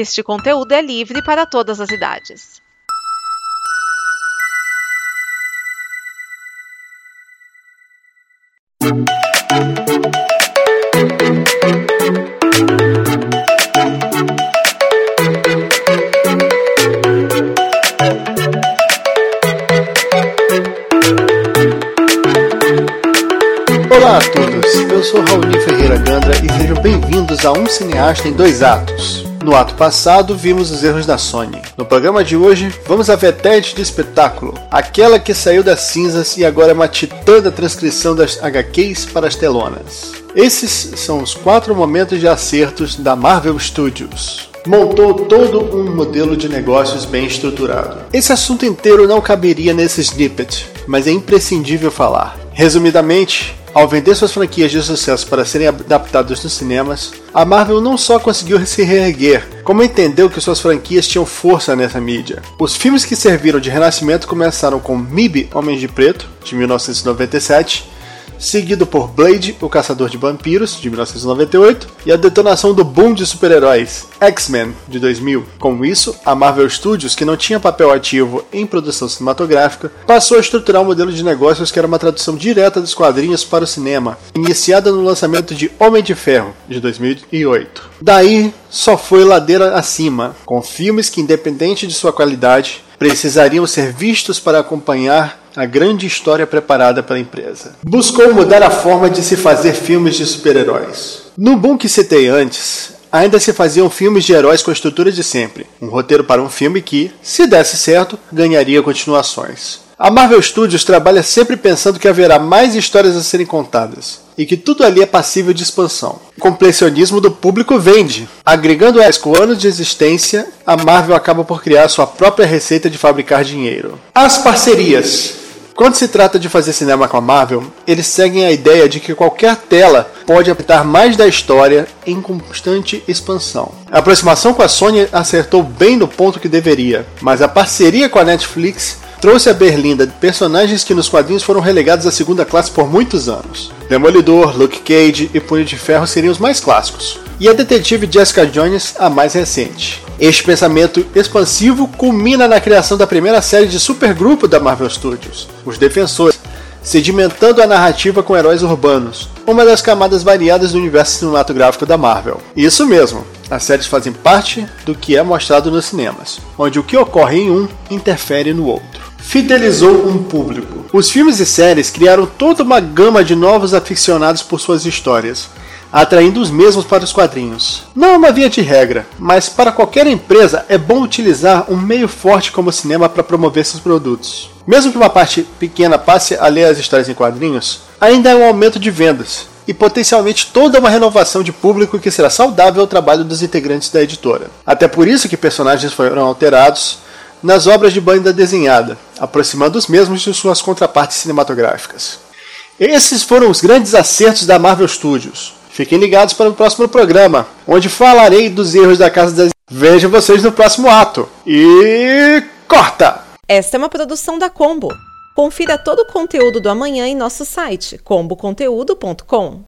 Este conteúdo é livre para todas as idades. Olá a todos, eu sou Raoni Ferreira Gandra e sejam bem-vindos a Um Cineasta em Dois Atos. No ato passado, vimos os erros da Sony. No programa de hoje, vamos à vetete de espetáculo, aquela que saiu das cinzas e agora é uma titã da transcrição das HQs para as telonas. Esses são os quatro momentos de acertos da Marvel Studios. Montou todo um modelo de negócios bem estruturado. Esse assunto inteiro não caberia nesse snippet, mas é imprescindível falar. Resumidamente, ao vender suas franquias de sucesso para serem adaptadas nos cinemas, a Marvel não só conseguiu se reerguer, como entendeu que suas franquias tinham força nessa mídia. Os filmes que serviram de renascimento começaram com MIB Homens de Preto, de 1997, seguido por Blade, o Caçador de Vampiros, de 1998, e a detonação do boom de super-heróis, X-Men, de 2000. Com isso, a Marvel Studios, que não tinha papel ativo em produção cinematográfica, passou a estruturar um modelo de negócios que era uma tradução direta dos quadrinhos para o cinema, iniciada no lançamento de Homem de Ferro, de 2008. Daí, só foi ladeira acima, com filmes que, independente de sua qualidade, precisariam ser vistos para acompanhar a grande história preparada pela empresa. Buscou mudar a forma de se fazer filmes de super-heróis. No boom que citei antes, ainda se faziam filmes de heróis com a estrutura de sempre, um roteiro para um filme que, se desse certo, ganharia continuações. A Marvel Studios trabalha sempre pensando que haverá mais histórias a serem contadas e que tudo ali é passível de expansão. O completionismo do público vende. Agregando elas com anos de existência, a Marvel acaba por criar sua própria receita de fabricar dinheiro. As parcerias. Quando se trata de fazer cinema com a Marvel, eles seguem a ideia de que qualquer tela pode apitar mais da história em constante expansão. A aproximação com a Sony acertou bem no ponto que deveria, mas a parceria com a Netflix trouxe a Berlinda personagens que nos quadrinhos foram relegados à segunda classe por muitos anos. Demolidor, Luke Cage e Punho de Ferro seriam os mais clássicos, e a detetive Jessica Jones a mais recente. Este pensamento expansivo culmina na criação da primeira série de supergrupo da Marvel Studios, Os Defensores, sedimentando a narrativa com heróis urbanos, uma das camadas variadas do universo cinematográfico da Marvel. Isso mesmo, as séries fazem parte do que é mostrado nos cinemas, onde o que ocorre em um interfere no outro fidelizou um público. Os filmes e séries criaram toda uma gama de novos aficionados por suas histórias, atraindo os mesmos para os quadrinhos. Não é uma via de regra, mas para qualquer empresa é bom utilizar um meio forte como o cinema para promover seus produtos. Mesmo que uma parte pequena passe a ler as histórias em quadrinhos, ainda é um aumento de vendas e potencialmente toda uma renovação de público que será saudável ao trabalho dos integrantes da editora. Até por isso que personagens foram alterados, nas obras de banda desenhada, aproximando os mesmos de suas contrapartes cinematográficas. Esses foram os grandes acertos da Marvel Studios. Fiquem ligados para o próximo programa, onde falarei dos erros da Casa das. Vejo vocês no próximo ato. E. corta! Esta é uma produção da Combo. Confira todo o conteúdo do amanhã em nosso site comboconteúdo.com.